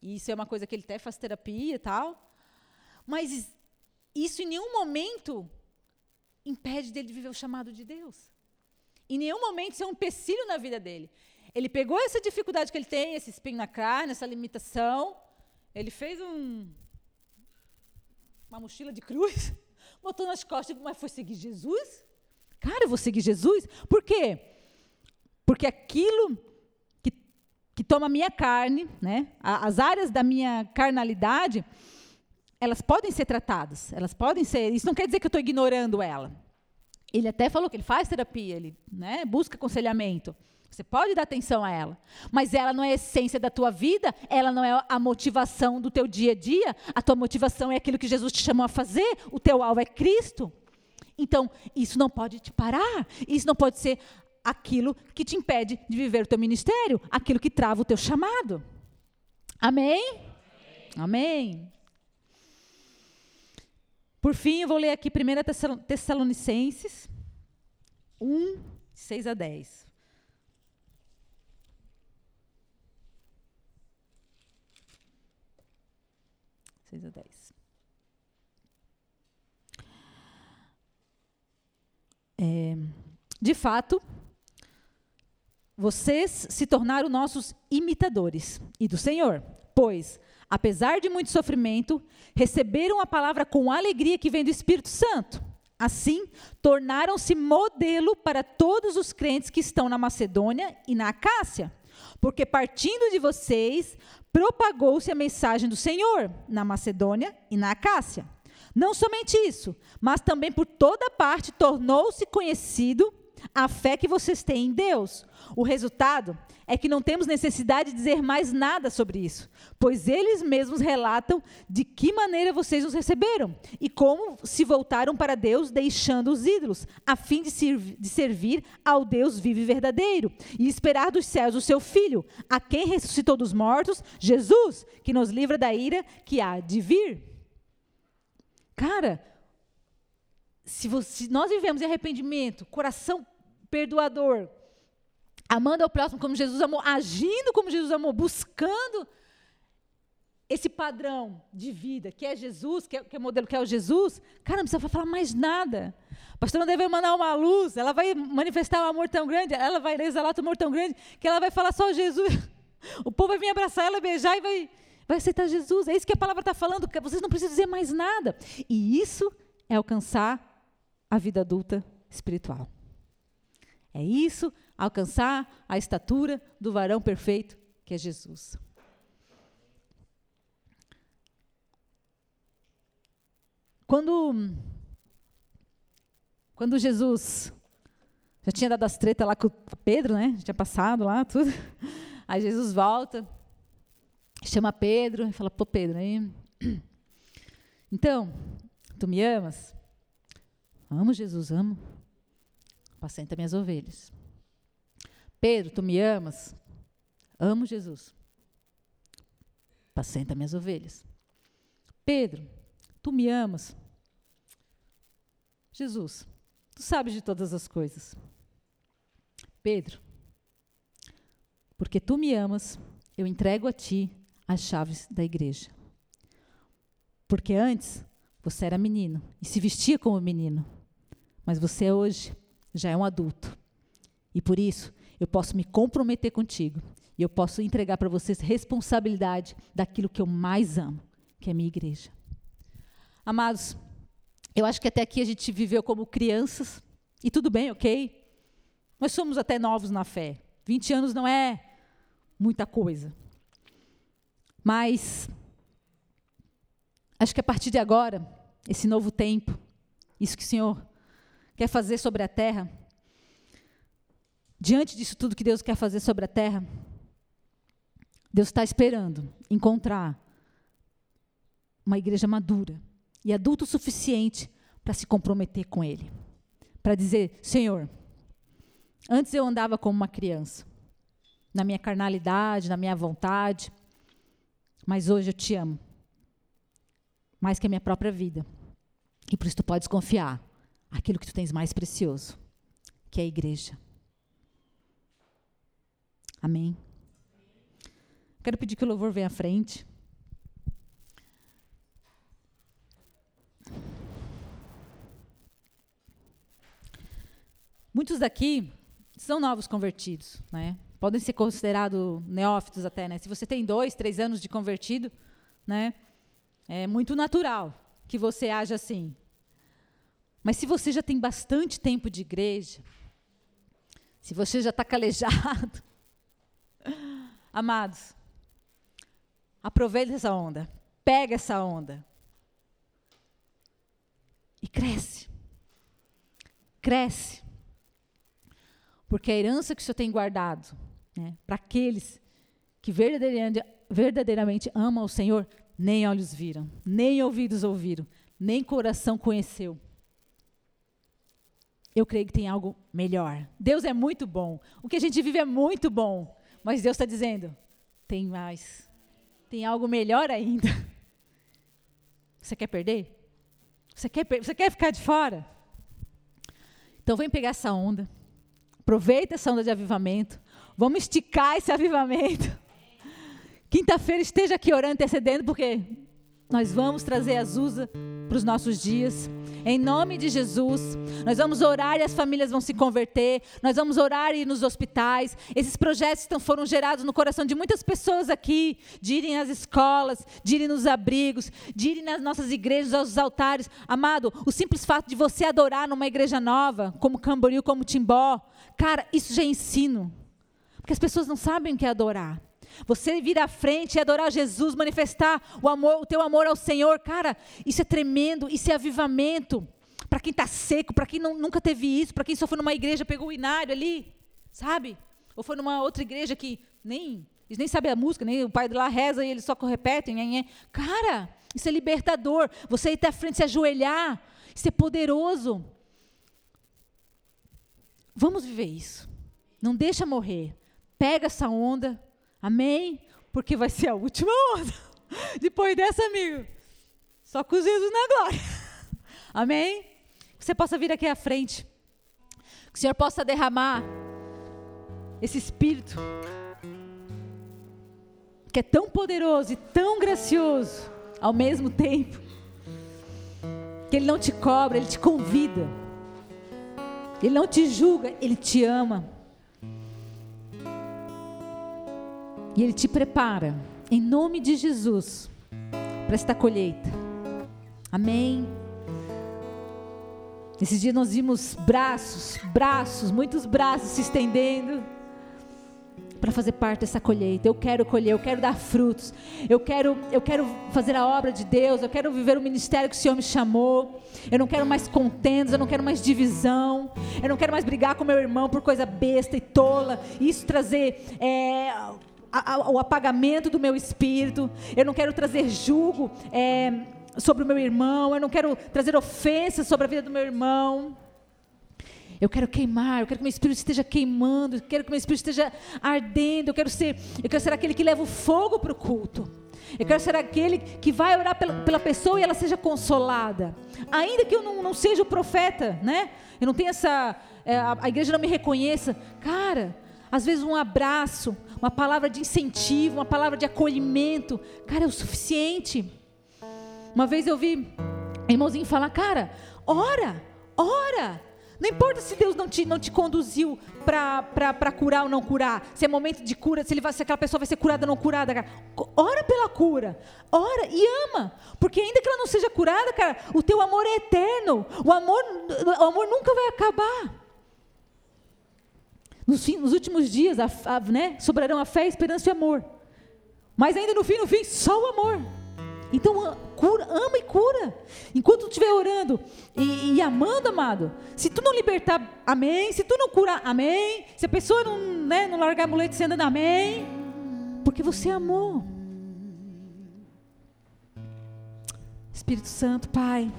e, isso é uma coisa que ele até faz terapia e tal. Mas isso em nenhum momento impede dele de viver o chamado de Deus. Em nenhum momento isso é um empecilho na vida dele. Ele pegou essa dificuldade que ele tem, esse espinho na carne, essa limitação, ele fez um, uma mochila de cruz, botou nas costas, mas foi seguir Jesus? Cara, eu vou seguir Jesus? Por quê? Porque aquilo que, que toma a minha carne, né, as áreas da minha carnalidade, elas podem ser tratadas, elas podem ser. Isso não quer dizer que eu estou ignorando ela. Ele até falou que ele faz terapia, ele né, busca aconselhamento. Você pode dar atenção a ela, mas ela não é a essência da tua vida, ela não é a motivação do teu dia a dia. A tua motivação é aquilo que Jesus te chamou a fazer, o teu alvo é Cristo. Então, isso não pode te parar, isso não pode ser aquilo que te impede de viver o teu ministério, aquilo que trava o teu chamado. Amém? Amém. Amém. Por fim, eu vou ler aqui 1 Tessalonicenses 1, 6 a 10. 6 a 10. É, de fato, vocês se tornaram nossos imitadores e do Senhor, pois, apesar de muito sofrimento, receberam a palavra com alegria que vem do Espírito Santo. Assim, tornaram-se modelo para todos os crentes que estão na Macedônia e na Acácia, porque partindo de vocês, propagou-se a mensagem do Senhor na Macedônia e na Acácia. Não somente isso, mas também por toda parte tornou-se conhecido a fé que vocês têm em Deus. O resultado é que não temos necessidade de dizer mais nada sobre isso, pois eles mesmos relatam de que maneira vocês os receberam e como se voltaram para Deus, deixando os ídolos, a fim de, de servir ao Deus vivo e verdadeiro e esperar dos céus o seu Filho, a quem ressuscitou dos mortos, Jesus, que nos livra da ira que há de vir. Cara, se, você, se nós vivemos em arrependimento, coração perdoador, amando ao próximo como Jesus amou, agindo como Jesus amou, buscando esse padrão de vida, que é Jesus, que é, que é o modelo que é o Jesus, cara, não precisa falar mais nada. A pastora deve mandar uma luz, ela vai manifestar um amor tão grande, ela vai exalar um amor tão grande, que ela vai falar só Jesus. O povo vai vir abraçar ela, beijar e vai, vai aceitar Jesus. É isso que a palavra está falando, vocês não precisam dizer mais nada. E isso é alcançar a vida adulta espiritual. É isso, alcançar a estatura do varão perfeito, que é Jesus. Quando, quando Jesus já tinha dado as tretas lá com Pedro, né? Já tinha passado lá tudo. Aí Jesus volta, chama Pedro e fala: Pô, Pedro, aí. Então, tu me amas? Amo Jesus, amo. Apacenta minhas ovelhas. Pedro, tu me amas? Amo Jesus. Apacenta minhas ovelhas. Pedro, tu me amas? Jesus, tu sabes de todas as coisas. Pedro, porque tu me amas, eu entrego a ti as chaves da igreja. Porque antes você era menino e se vestia como menino, mas você hoje já é um adulto. E por isso eu posso me comprometer contigo e eu posso entregar para vocês responsabilidade daquilo que eu mais amo, que é a minha igreja. Amados, eu acho que até aqui a gente viveu como crianças, e tudo bem, ok? Nós somos até novos na fé. 20 anos não é muita coisa. Mas acho que a partir de agora, esse novo tempo, isso que o Senhor quer fazer sobre a terra, diante disso tudo que Deus quer fazer sobre a terra, Deus está esperando encontrar uma igreja madura e adulto o suficiente para se comprometer com Ele. Para dizer: Senhor, antes eu andava como uma criança, na minha carnalidade, na minha vontade, mas hoje eu te amo, mais que a minha própria vida. E por isso tu podes confiar aquilo que tu tens mais precioso, que é a igreja. Amém. Quero pedir que o louvor venha à frente. Muitos daqui são novos convertidos, né? Podem ser considerados neófitos até, né? Se você tem dois, três anos de convertido, né? É muito natural que você haja assim. Mas se você já tem bastante tempo de igreja, se você já está calejado, amados, aproveita essa onda, pega essa onda e cresce. Cresce. Porque a herança que o Senhor tem guardado né, para aqueles que verdadeiramente, verdadeiramente amam o Senhor, nem olhos viram, nem ouvidos ouviram, nem coração conheceu. Eu creio que tem algo melhor. Deus é muito bom. O que a gente vive é muito bom. Mas Deus está dizendo: tem mais. Tem algo melhor ainda. Você quer perder? Você quer, você quer ficar de fora? Então vem pegar essa onda. Aproveita essa onda de avivamento. Vamos esticar esse avivamento. Quinta-feira esteja aqui orando, intercedendo, porque nós vamos trazer Azusa para os nossos dias. Em nome de Jesus, nós vamos orar e as famílias vão se converter. Nós vamos orar e ir nos hospitais. Esses projetos estão, foram gerados no coração de muitas pessoas aqui, de irem às escolas, de irem nos abrigos, de irem nas nossas igrejas, aos altares. Amado, o simples fato de você adorar numa igreja nova, como Camboriú, como Timbó, cara, isso já é ensino. Porque as pessoas não sabem o que é adorar. Você vir à frente e adorar Jesus, manifestar o amor, o teu amor ao Senhor, cara, isso é tremendo, isso é avivamento. Para quem está seco, para quem não, nunca teve isso, para quem só foi numa igreja, pegou o inário ali, sabe? Ou foi numa outra igreja que nem, eles nem sabem a música, nem o pai lá reza e eles só repetem. Nhê, nhê. Cara, isso é libertador. Você ir até à frente, se ajoelhar, isso é poderoso. Vamos viver isso. Não deixa morrer. Pega essa onda, Amém? Porque vai ser a última onda. Depois dessa, amigo, só com Jesus na glória. Amém? Que você possa vir aqui à frente. Que o Senhor possa derramar esse espírito que é tão poderoso e tão gracioso ao mesmo tempo, que Ele não te cobra, Ele te convida, Ele não te julga, Ele te ama. E Ele te prepara, em nome de Jesus, para esta colheita. Amém. Esses dias nós vimos braços, braços, muitos braços se estendendo para fazer parte dessa colheita. Eu quero colher, eu quero dar frutos. Eu quero, eu quero fazer a obra de Deus, eu quero viver o ministério que o Senhor me chamou. Eu não quero mais contendas, eu não quero mais divisão. Eu não quero mais brigar com meu irmão por coisa besta e tola. Isso trazer é, o apagamento do meu espírito. Eu não quero trazer julgo. É, sobre o meu irmão, eu não quero trazer ofensas sobre a vida do meu irmão. Eu quero queimar, eu quero que meu espírito esteja queimando, eu quero que meu espírito esteja ardendo, eu quero ser, eu quero ser aquele que leva o fogo para o culto. Eu quero ser aquele que vai orar pela, pela, pessoa e ela seja consolada. Ainda que eu não, não seja o profeta, né? Eu não tenho essa. É, a, a igreja não me reconheça. Cara, às vezes um abraço, uma palavra de incentivo, uma palavra de acolhimento, cara, é o suficiente. Uma vez eu vi irmãozinho falar, cara, ora, ora. Não importa se Deus não te, não te conduziu para curar ou não curar, se é momento de cura, se, ele vai, se aquela pessoa vai ser curada ou não curada, cara. Ora pela cura, ora e ama, porque ainda que ela não seja curada, cara, o teu amor é eterno, o amor, o amor nunca vai acabar. Nos, nos últimos dias, a, a, né, sobrarão a fé, a esperança e o amor. Mas ainda no fim, no fim, só o amor. Então, cura, ama e cura. Enquanto tu estiver orando e, e, amando, amado, se tu não libertar, amém. Se tu não curar, amém. Se a pessoa não, né, não largar a muleta, você anda, amém. Porque você amou. Espírito Santo, Pai.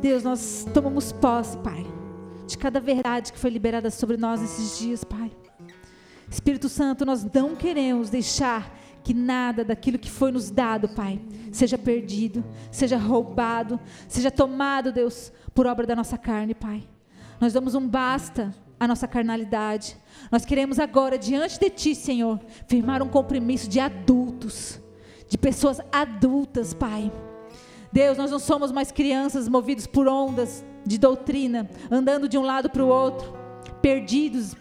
Deus, nós tomamos posse, Pai, de cada verdade que foi liberada sobre nós nesses dias, Pai. Espírito Santo, nós não queremos deixar que nada daquilo que foi nos dado, Pai, seja perdido, seja roubado, seja tomado, Deus, por obra da nossa carne, Pai. Nós damos um basta à nossa carnalidade. Nós queremos agora, diante de Ti, Senhor, firmar um compromisso de adultos, de pessoas adultas, Pai. Deus, nós não somos mais crianças movidos por ondas de doutrina, andando de um lado para o outro, perdidos,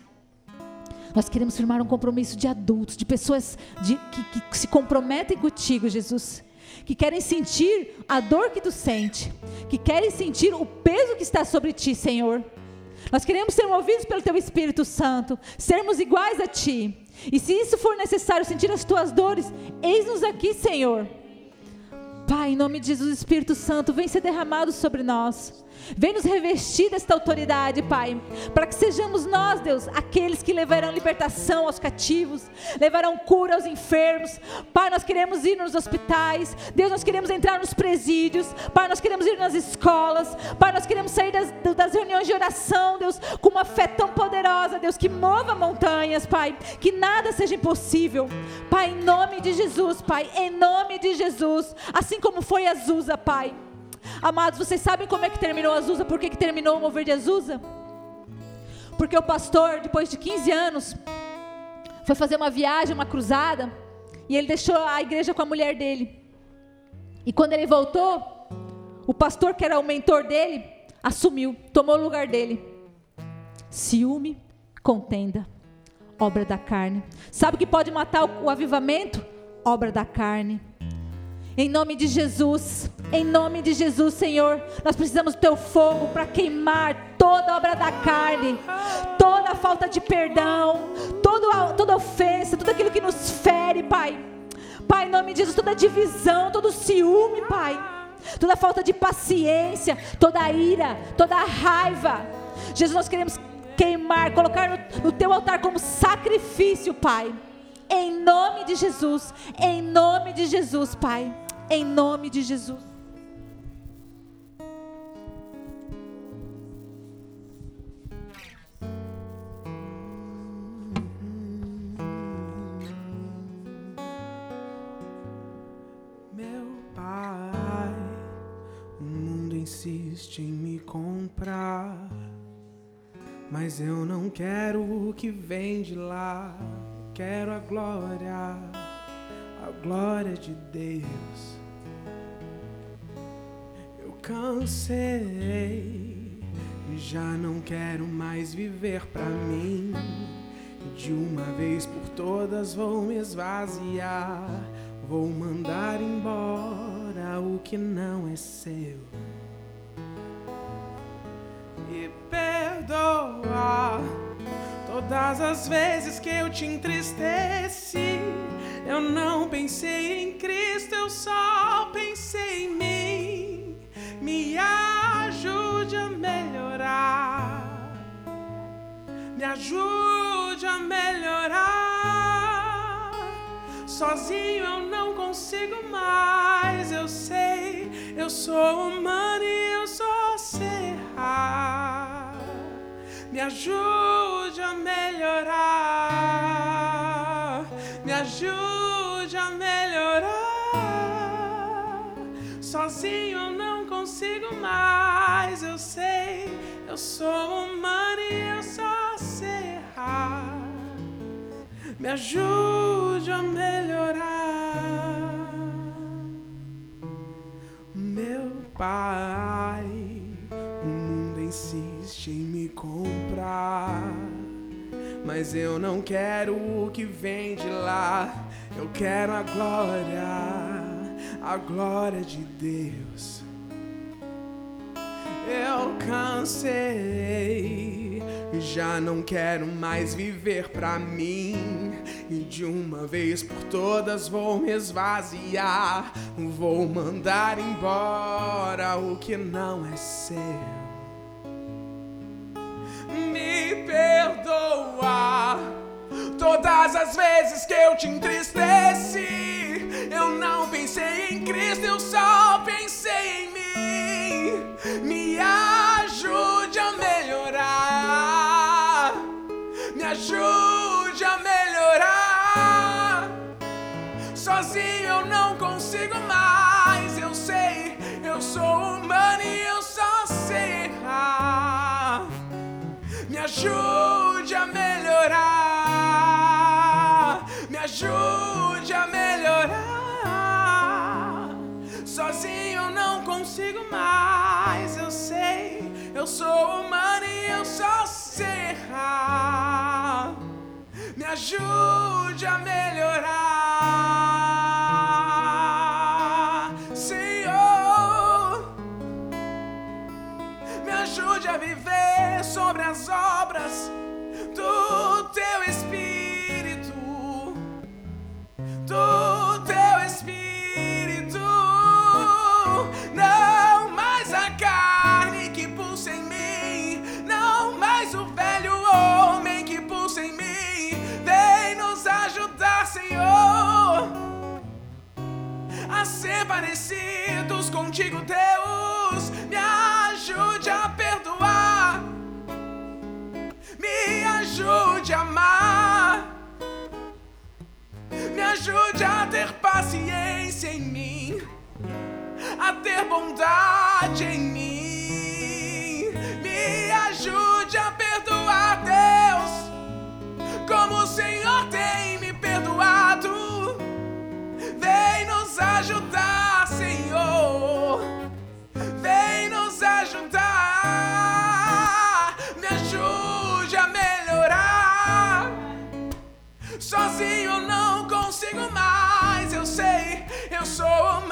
nós queremos firmar um compromisso de adultos, de pessoas de, que, que se comprometem contigo, Jesus. Que querem sentir a dor que tu sente, que querem sentir o peso que está sobre ti, Senhor. Nós queremos ser movidos pelo Teu Espírito Santo, sermos iguais a Ti. E se isso for necessário, sentir as Tuas dores, eis-nos aqui, Senhor. Pai, em nome de Jesus, Espírito Santo, vem ser derramado sobre nós. Vem nos revestir desta autoridade, Pai, para que sejamos nós, Deus, aqueles que levarão libertação aos cativos, levarão cura aos enfermos. Pai, nós queremos ir nos hospitais, Deus, nós queremos entrar nos presídios, Pai, nós queremos ir nas escolas, Pai, nós queremos sair das, das reuniões de oração, Deus, com uma fé tão poderosa, Deus, que mova montanhas, Pai, que nada seja impossível. Pai, em nome de Jesus, Pai, em nome de Jesus, assim como foi Azusa, Pai. Amados, vocês sabem como é que terminou Azusa? Por que, que terminou o mover de Azusa? Porque o pastor, depois de 15 anos, foi fazer uma viagem, uma cruzada, e ele deixou a igreja com a mulher dele. E quando ele voltou, o pastor, que era o mentor dele, assumiu, tomou o lugar dele. Ciúme, contenda, obra da carne. Sabe o que pode matar o avivamento? Obra da carne. Em nome de Jesus, em nome de Jesus, Senhor, nós precisamos do teu fogo para queimar toda obra da carne, toda falta de perdão, toda, toda ofensa, tudo aquilo que nos fere, Pai. Pai, em nome de Jesus, toda divisão, todo ciúme, Pai. Toda falta de paciência, toda ira, toda raiva. Jesus, nós queremos queimar, colocar no, no teu altar como sacrifício, Pai. Em nome de Jesus, em nome de Jesus, Pai em nome de Jesus. Insiste em me comprar. Mas eu não quero o que vem de lá, quero a glória a glória de Deus. Cansei, já não quero mais viver pra mim. De uma vez por todas vou me esvaziar, vou mandar embora o que não é seu. Me perdoa todas as vezes que eu te entristeci. Eu não pensei em Cristo, eu só pensei em mim. Me ajude a melhorar. Me ajude a melhorar. Sozinho eu não consigo mais, eu sei. Eu sou humano e eu só sei errar. Me ajude a melhorar. Me ajude a melhorar. Sozinho consigo mais, eu sei. Eu sou humano e eu só sei errar. Me ajude a melhorar. Meu pai, o mundo insiste em me comprar. Mas eu não quero o que vem de lá. Eu quero a glória, a glória de Deus. Eu cansei, já não quero mais viver pra mim. E de uma vez por todas vou me esvaziar. Vou mandar embora o que não é seu. Me perdoa todas as vezes que eu te entristeci. Eu não pensei em Cristo, eu só ajude a melhorar. Me ajude a melhorar. Sozinho eu não consigo mais. Eu sei, eu sou humano e eu só sei errar. Me ajude a melhorar, sobre as obras do teu Espírito, do teu Espírito. Não mais a carne que pulsa em mim, não mais o velho homem que pulsa em mim. Vem nos ajudar, Senhor a ser parecidos contigo, Deus. Me ajude a perdoar, ajude a ter paciência em mim, a ter bondade em mim. Eu sei,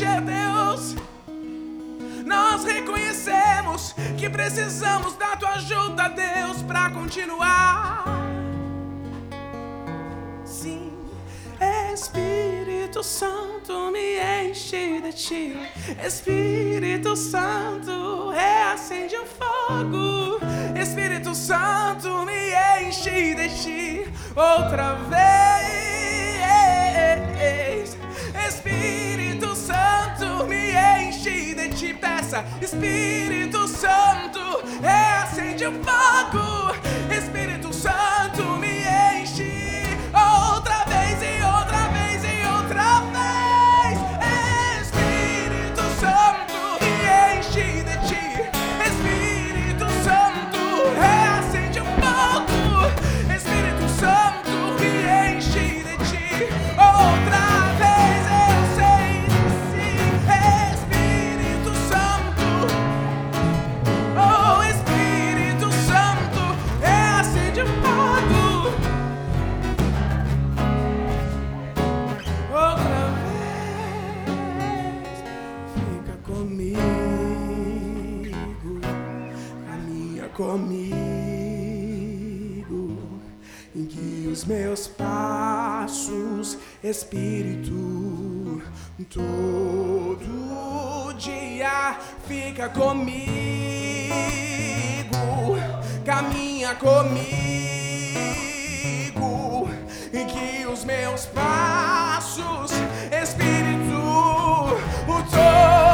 encher, é Deus. Nós reconhecemos que precisamos da tua ajuda, Deus, para continuar. Sim, Espírito Santo, me enche de ti. Espírito Santo, reacende o fogo. Espírito Santo, me enche de ti outra vez. Espírito te peça, Espírito Santo, acende o fogo, Espírito Comigo, em que os meus passos, Espírito, todo dia fica comigo, caminha comigo, em que os meus passos, Espírito, o todo